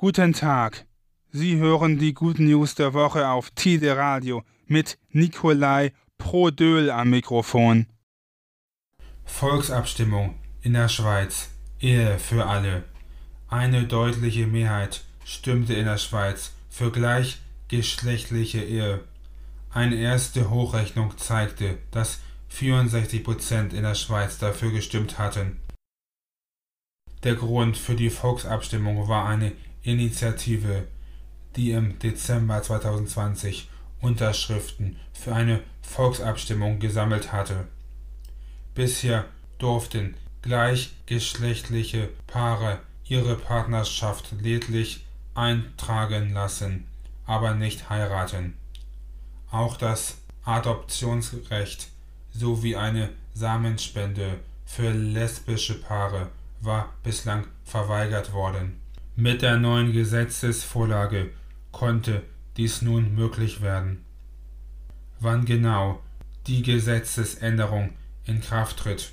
Guten Tag. Sie hören die Good News der Woche auf Tide Radio mit Nikolai Prodöl am Mikrofon. Volksabstimmung in der Schweiz. Ehe für alle. Eine deutliche Mehrheit stimmte in der Schweiz für gleichgeschlechtliche Ehe. Eine erste Hochrechnung zeigte, dass 64 Prozent in der Schweiz dafür gestimmt hatten. Der Grund für die Volksabstimmung war eine Initiative, die im Dezember 2020 Unterschriften für eine Volksabstimmung gesammelt hatte. Bisher durften gleichgeschlechtliche Paare ihre Partnerschaft lediglich eintragen lassen, aber nicht heiraten. Auch das Adoptionsrecht sowie eine Samenspende für lesbische Paare war bislang verweigert worden. Mit der neuen Gesetzesvorlage konnte dies nun möglich werden. Wann genau die Gesetzesänderung in Kraft tritt,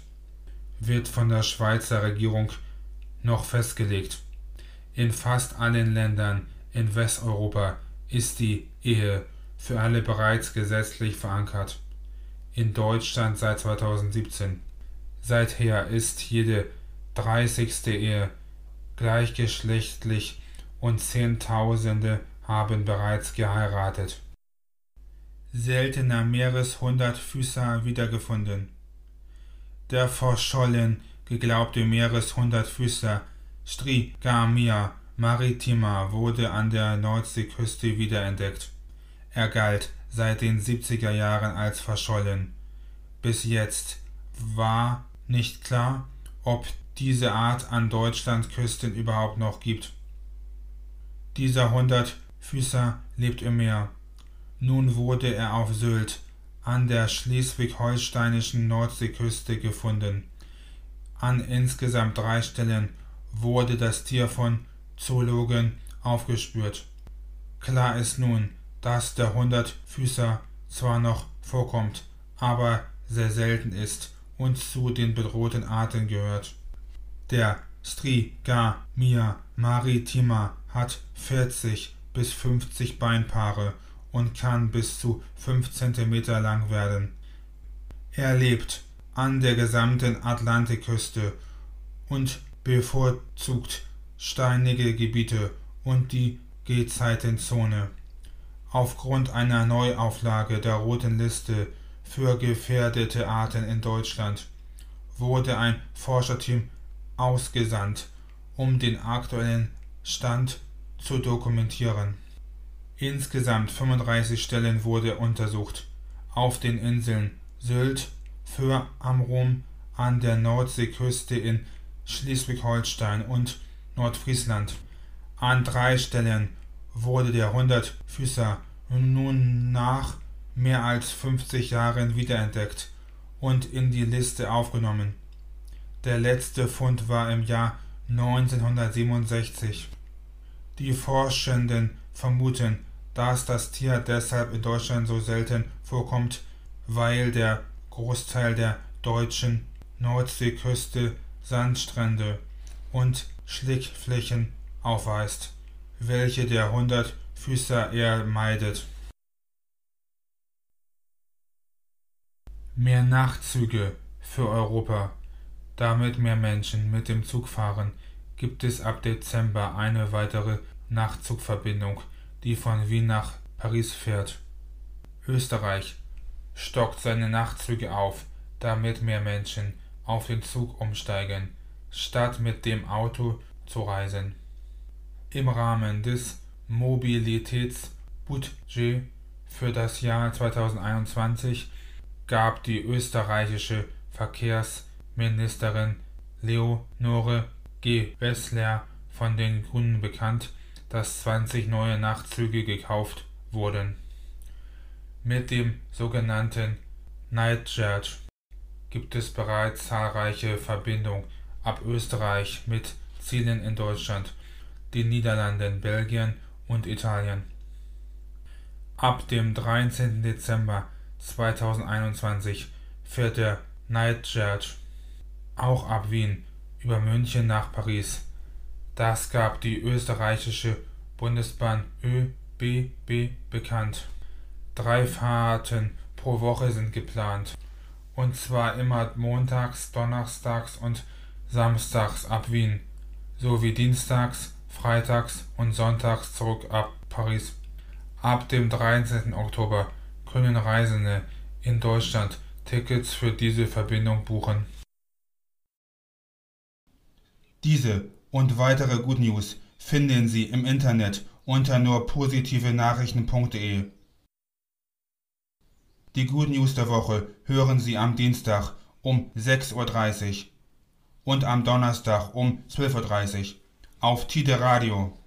wird von der Schweizer Regierung noch festgelegt. In fast allen Ländern in Westeuropa ist die Ehe für alle bereits gesetzlich verankert. In Deutschland seit 2017. Seither ist jede 30. Ehe gleichgeschlechtlich und Zehntausende haben bereits geheiratet. Seltener Meereshundertfüßer wiedergefunden. Der verschollen geglaubte Meereshundertfüßer Strigamia maritima wurde an der Nordseeküste wiederentdeckt. Er galt seit den 70er Jahren als verschollen. Bis jetzt war nicht klar, ob diese Art an Deutschlandküsten überhaupt noch gibt. Dieser Hundertfüßer lebt im Meer. Nun wurde er auf Sylt an der schleswig-holsteinischen Nordseeküste gefunden. An insgesamt drei Stellen wurde das Tier von Zoologen aufgespürt. Klar ist nun, dass der Hundertfüßer zwar noch vorkommt, aber sehr selten ist und zu den bedrohten Arten gehört. Der Strigamia maritima hat 40 bis 50 Beinpaare und kann bis zu 5 cm lang werden. Er lebt an der gesamten Atlantikküste und bevorzugt steinige Gebiete und die Gezeitenzone. Aufgrund einer Neuauflage der Roten Liste für gefährdete Arten in Deutschland wurde ein Forscherteam ausgesandt, um den aktuellen Stand zu dokumentieren. Insgesamt 35 Stellen wurde untersucht. Auf den Inseln Sylt, Föhr am Rum, an der Nordseeküste in Schleswig-Holstein und Nordfriesland. An drei Stellen wurde der Hundertfüßer nun nach mehr als 50 Jahren wiederentdeckt und in die Liste aufgenommen. Der letzte Fund war im Jahr 1967. Die Forschenden vermuten, dass das Tier deshalb in Deutschland so selten vorkommt, weil der Großteil der deutschen Nordseeküste Sandstrände und Schlickflächen aufweist, welche der Hundertfüßer eher meidet. Mehr Nachtzüge für Europa, damit mehr Menschen mit dem Zug fahren, gibt es ab Dezember eine weitere Nachtzugverbindung, die von Wien nach Paris fährt. Österreich stockt seine Nachtzüge auf, damit mehr Menschen auf den Zug umsteigen, statt mit dem Auto zu reisen. Im Rahmen des Mobilitätsbudget für das Jahr 2021 gab die österreichische Verkehrsministerin Leonore Gewessler von den Grünen bekannt, dass 20 neue Nachtzüge gekauft wurden. Mit dem sogenannten Nightjet gibt es bereits zahlreiche Verbindungen ab Österreich mit Zielen in Deutschland, den Niederlanden, Belgien und Italien. Ab dem 13. Dezember 2021 fährt der Nightjet auch ab Wien über München nach Paris. Das gab die österreichische Bundesbahn ÖBB bekannt. Drei Fahrten pro Woche sind geplant. Und zwar immer montags, donnerstags und samstags ab Wien, sowie dienstags, freitags und sonntags zurück ab Paris. Ab dem 13. Oktober können Reisende in Deutschland Tickets für diese Verbindung buchen. Diese und weitere Good News finden Sie im Internet unter nur positive Nachrichten.de. Die Good News der Woche hören Sie am Dienstag um 6.30 Uhr und am Donnerstag um 12.30 Uhr auf Tide Radio.